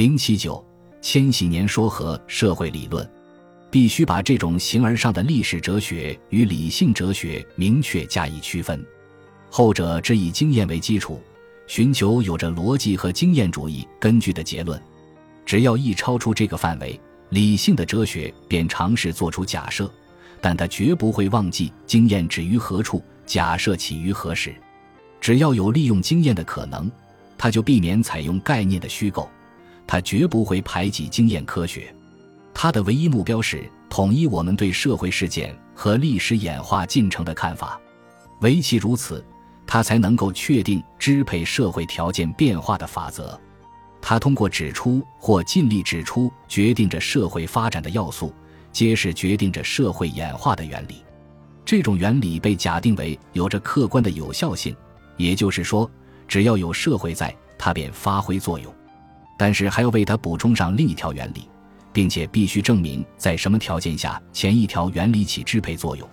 零七九，千禧年说和社会理论，必须把这种形而上的历史哲学与理性哲学明确加以区分。后者只以经验为基础，寻求有着逻辑和经验主义根据的结论。只要一超出这个范围，理性的哲学便尝试做出假设，但他绝不会忘记经验止于何处，假设起于何时。只要有利用经验的可能，他就避免采用概念的虚构。他绝不会排挤经验科学，他的唯一目标是统一我们对社会事件和历史演化进程的看法。唯其如此。他才能够确定支配社会条件变化的法则。他通过指出或尽力指出决定着社会发展的要素，皆是决定着社会演化的原理。这种原理被假定为有着客观的有效性，也就是说，只要有社会在，它便发挥作用。但是还要为它补充上另一条原理，并且必须证明在什么条件下前一条原理起支配作用，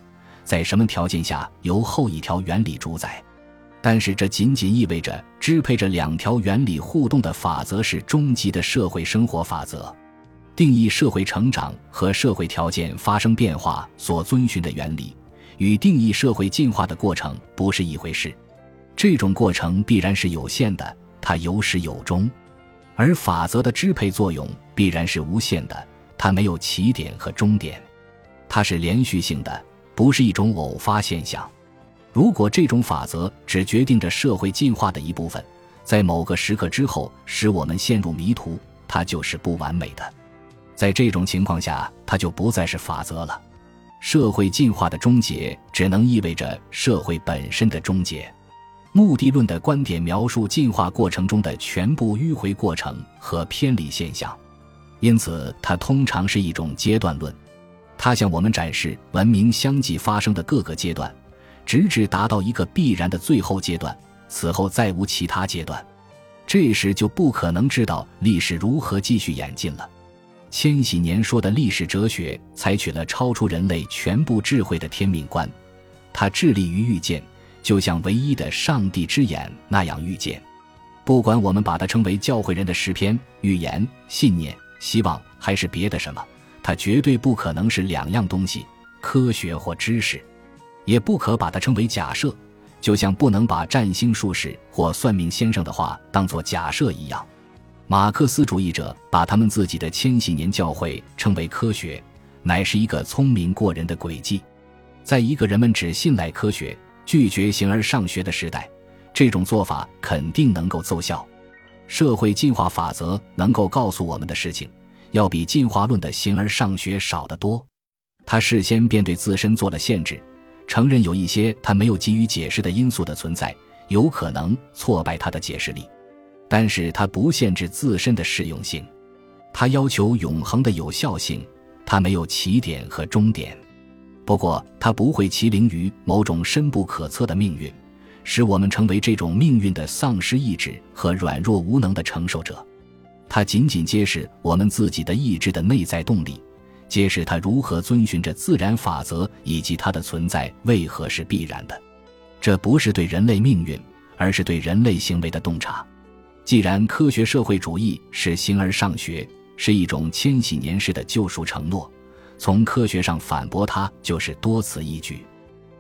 在什么条件下由后一条原理主宰。但是这仅仅意味着支配着两条原理互动的法则是终极的社会生活法则，定义社会成长和社会条件发生变化所遵循的原理，与定义社会进化的过程不是一回事。这种过程必然是有限的，它有始有终；而法则的支配作用必然是无限的，它没有起点和终点，它是连续性的，不是一种偶发现象。如果这种法则只决定着社会进化的一部分，在某个时刻之后使我们陷入迷途，它就是不完美的。在这种情况下，它就不再是法则了。社会进化的终结只能意味着社会本身的终结。目的论的观点描述进化过程中的全部迂回过程和偏离现象，因此它通常是一种阶段论。它向我们展示文明相继发生的各个阶段。直至达到一个必然的最后阶段，此后再无其他阶段，这时就不可能知道历史如何继续演进了。千禧年说的历史哲学采取了超出人类全部智慧的天命观，它致力于预见，就像唯一的上帝之眼那样预见。不管我们把它称为教会人的诗篇、预言、信念、希望，还是别的什么，它绝对不可能是两样东西：科学或知识。也不可把它称为假设，就像不能把占星术士或算命先生的话当作假设一样。马克思主义者把他们自己的千禧年教会称为科学，乃是一个聪明过人的诡计。在一个人们只信赖科学、拒绝形而上学的时代，这种做法肯定能够奏效。社会进化法则能够告诉我们的事情，要比进化论的形而上学少得多。他事先便对自身做了限制。承认有一些他没有给予解释的因素的存在，有可能挫败他的解释力，但是他不限制自身的适用性，他要求永恒的有效性，他没有起点和终点。不过它不会麒麟于某种深不可测的命运，使我们成为这种命运的丧失意志和软弱无能的承受者。它仅仅揭示我们自己的意志的内在动力。揭示它如何遵循着自然法则，以及它的存在为何是必然的。这不是对人类命运，而是对人类行为的洞察。既然科学社会主义是形而上学，是一种千禧年式的救赎承诺，从科学上反驳它就是多此一举。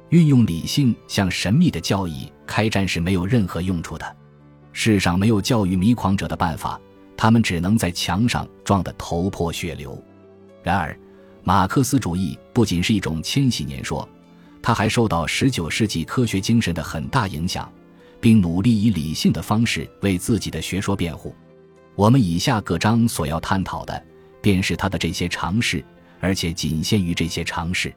运用理性向神秘的教义开战是没有任何用处的。世上没有教育迷狂者的办法，他们只能在墙上撞得头破血流。然而，马克思主义不仅是一种千禧年说，它还受到19世纪科学精神的很大影响，并努力以理性的方式为自己的学说辩护。我们以下各章所要探讨的，便是他的这些尝试，而且仅限于这些尝试。